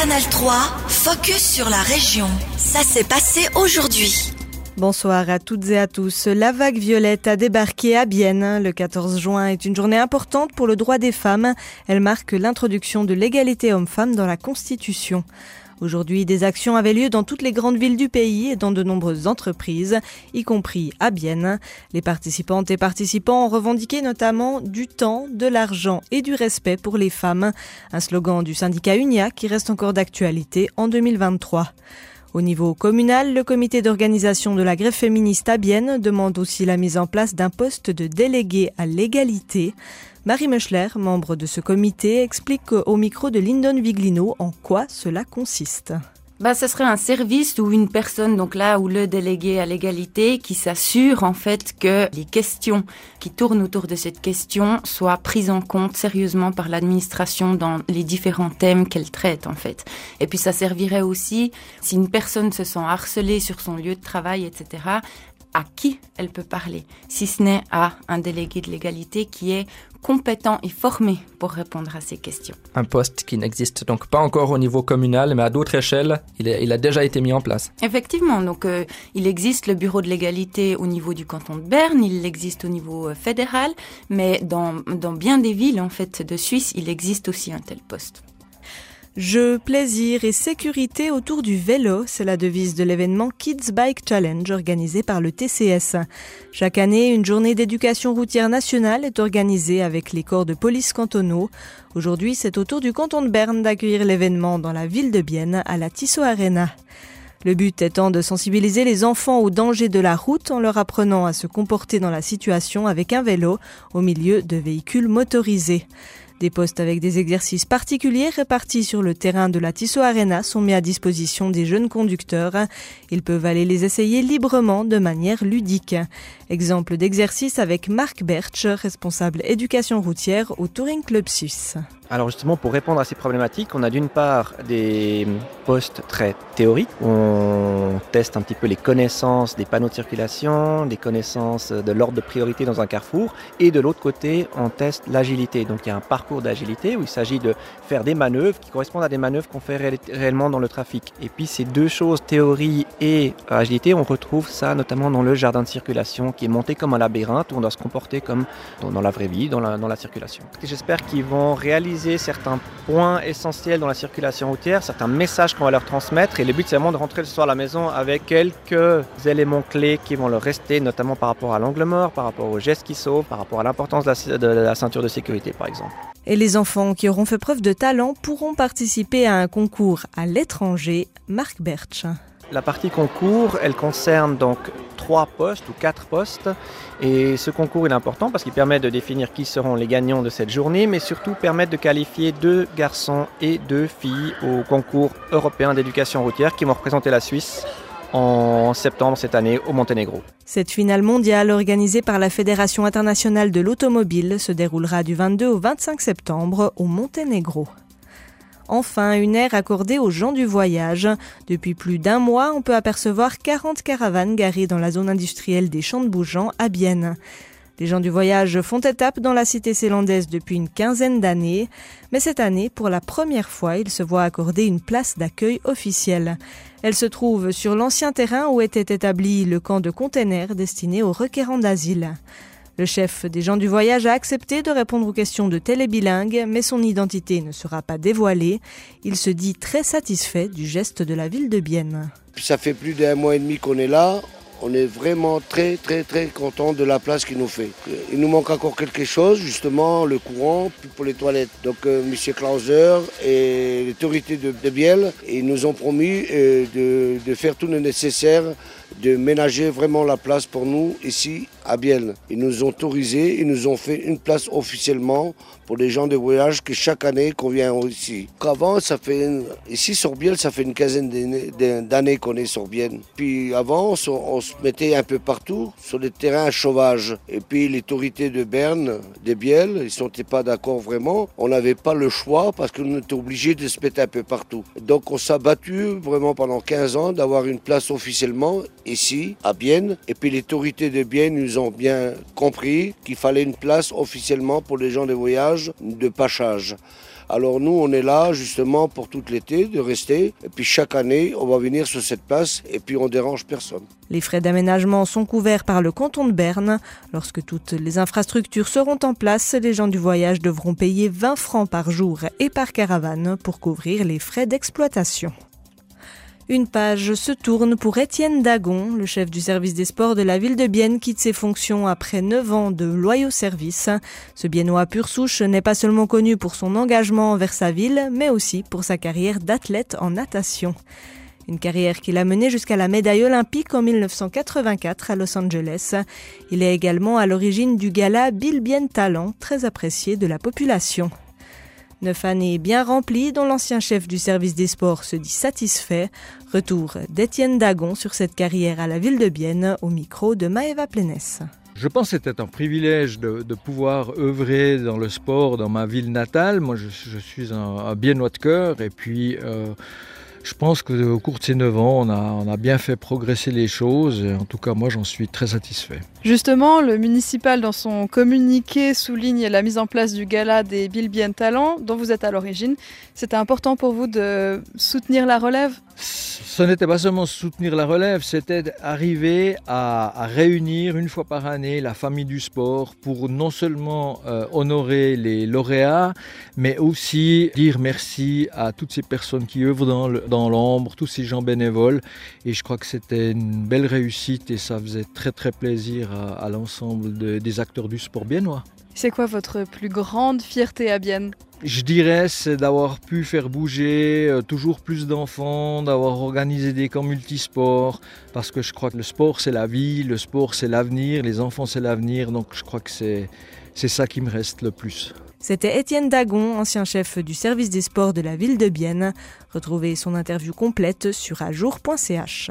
Canal 3, focus sur la région. Ça s'est passé aujourd'hui. Bonsoir à toutes et à tous. La vague violette a débarqué à Bienne. Le 14 juin est une journée importante pour le droit des femmes. Elle marque l'introduction de l'égalité homme-femme dans la Constitution. Aujourd'hui, des actions avaient lieu dans toutes les grandes villes du pays et dans de nombreuses entreprises, y compris à Bienne. Les participantes et participants ont revendiqué notamment du temps, de l'argent et du respect pour les femmes, un slogan du syndicat UNIA qui reste encore d'actualité en 2023. Au niveau communal, le comité d'organisation de la grève féministe à Bienne demande aussi la mise en place d'un poste de délégué à l'égalité. Marie Meuchler, membre de ce comité, explique au micro de Lyndon Viglino en quoi cela consiste. Bah, ce serait un service ou une personne, donc là où le délégué à l'égalité, qui s'assure en fait que les questions qui tournent autour de cette question soient prises en compte sérieusement par l'administration dans les différents thèmes qu'elle traite en fait. Et puis ça servirait aussi si une personne se sent harcelée sur son lieu de travail, etc à qui elle peut parler, si ce n'est à un délégué de l'égalité qui est compétent et formé pour répondre à ces questions. Un poste qui n'existe donc pas encore au niveau communal, mais à d'autres échelles, il, a déjà été mis en place. Effectivement, donc euh, il existe le bureau de l'égalité au niveau du canton de Berne, il existe au niveau euh, fédéral, mais dans, dans bien des villes en fait de Suisse, il existe aussi un tel poste. Jeux, plaisir et sécurité autour du vélo, c'est la devise de l'événement Kids Bike Challenge organisé par le TCS. Chaque année, une journée d'éducation routière nationale est organisée avec les corps de police cantonaux. Aujourd'hui, c'est au tour du canton de Berne d'accueillir l'événement dans la ville de Bienne à la Tissot Arena. Le but étant de sensibiliser les enfants aux dangers de la route en leur apprenant à se comporter dans la situation avec un vélo au milieu de véhicules motorisés. Des postes avec des exercices particuliers répartis sur le terrain de la Tissot Arena sont mis à disposition des jeunes conducteurs. Ils peuvent aller les essayer librement de manière ludique. Exemple d'exercice avec Marc Bertsch, responsable éducation routière au Touring Club Suisse. Alors justement, pour répondre à ces problématiques, on a d'une part des postes très théoriques. On teste un petit peu les connaissances des panneaux de circulation, les connaissances de l'ordre de priorité dans un carrefour. Et de l'autre côté, on teste l'agilité. Donc il y a un parcours d'agilité où il s'agit de faire des manœuvres qui correspondent à des manœuvres qu'on fait réellement dans le trafic. Et puis ces deux choses, théorie et agilité, on retrouve ça notamment dans le jardin de circulation qui est monté comme un labyrinthe où on doit se comporter comme dans la vraie vie, dans la circulation. J'espère qu'ils vont réaliser certains points essentiels dans la circulation routière, certains messages qu'on va leur transmettre. Et le but, c'est vraiment de rentrer le soir à la maison avec quelques éléments clés qui vont leur rester, notamment par rapport à l'angle mort, par rapport aux gestes qui sauvent, par rapport à l'importance de, de la ceinture de sécurité, par exemple. Et les enfants qui auront fait preuve de talent pourront participer à un concours à l'étranger. Marc Bertsch. La partie concours, elle concerne donc trois postes ou quatre postes. Et ce concours est important parce qu'il permet de définir qui seront les gagnants de cette journée, mais surtout permet de qualifier deux garçons et deux filles au concours européen d'éducation routière qui vont représenter la Suisse en septembre cette année au Monténégro. Cette finale mondiale organisée par la Fédération internationale de l'automobile se déroulera du 22 au 25 septembre au Monténégro. Enfin, une aire accordée aux gens du voyage. Depuis plus d'un mois, on peut apercevoir 40 caravanes garées dans la zone industrielle des Champs de Bougeant à Bienne. Les gens du voyage font étape dans la cité zélandaise depuis une quinzaine d'années, mais cette année, pour la première fois, ils se voient accorder une place d'accueil officielle. Elle se trouve sur l'ancien terrain où était établi le camp de containers destiné aux requérants d'asile. Le chef des gens du voyage a accepté de répondre aux questions de télébilingue, mais son identité ne sera pas dévoilée. Il se dit très satisfait du geste de la ville de Bienne. Ça fait plus d'un mois et demi qu'on est là. On est vraiment très très très content de la place qu'il nous fait. Il nous manque encore quelque chose, justement le courant, pour les toilettes. Donc euh, M. Klauser et l'autorité de, de Biel, ils nous ont promis euh, de faire tout le nécessaire de ménager vraiment la place pour nous ici à Biel. Ils nous ont autorisé, ils nous ont fait une place officiellement pour les gens de voyage que chaque année qu'on vient ici. Avant, ça fait ici sur Biel, ça fait une quinzaine d'années qu'on est sur Biel. Puis avant, on, se mettait un peu partout sur les terrains sauvages. Et puis l'autorité de Berne, de Biel, ils sont pas d'accord vraiment. On n'avait pas le choix parce qu'on était obligé de se mettre un peu partout. Donc on s'est battu vraiment pendant 15 ans d'avoir une place officiellement ici, à Bienne. Et puis les autorités de Bienne nous ont bien compris qu'il fallait une place officiellement pour les gens de voyage de pachage. Alors nous, on est là justement pour tout l'été de rester. Et puis chaque année, on va venir sur cette place et puis on dérange personne. Les frais d'aménagement sont couverts par le canton de Berne. Lorsque toutes les infrastructures seront en place, les gens du voyage devront payer 20 francs par jour et par caravane pour couvrir les frais d'exploitation. Une page se tourne pour Étienne Dagon, le chef du service des sports de la ville de Bienne quitte ses fonctions après 9 ans de loyaux services. Ce Biennois pur souche n'est pas seulement connu pour son engagement envers sa ville, mais aussi pour sa carrière d'athlète en natation. Une carrière qui l'a mené jusqu'à la médaille olympique en 1984 à Los Angeles. Il est également à l'origine du gala Bill Bien Talent, très apprécié de la population. Neuf années bien remplies dont l'ancien chef du service des sports se dit satisfait. Retour d'Étienne Dagon sur cette carrière à la ville de Bienne au micro de Maëva Plénès. Je pense que c'était un privilège de, pouvoir œuvrer dans le sport dans ma ville natale. Moi, je, suis un, un biennois de cœur et puis euh, je pense qu'au cours de ces 9 ans, on a, on a bien fait progresser les choses. Et en tout cas, moi, j'en suis très satisfait. Justement, le municipal, dans son communiqué, souligne la mise en place du gala des Bilbien Talents, dont vous êtes à l'origine. C'était important pour vous de soutenir la relève? Ce n'était pas seulement soutenir la relève, c'était arriver à, réunir une fois par année la famille du sport pour non seulement euh, honorer les lauréats, mais aussi dire merci à toutes ces personnes qui œuvrent dans l'ombre, tous ces gens bénévoles. Et je crois que c'était une belle réussite et ça faisait très très plaisir à, l'ensemble des acteurs du sport biennois. C'est quoi votre plus grande fierté à Bienne? Je dirais, c'est d'avoir pu faire bouger euh, toujours plus d'enfants, d'avoir organisé des camps multisports, parce que je crois que le sport c'est la vie, le sport c'est l'avenir, les enfants c'est l'avenir, donc je crois que c'est, c'est ça qui me reste le plus. C'était Étienne Dagon, ancien chef du service des sports de la ville de Bienne. Retrouvez son interview complète sur ajour.ch.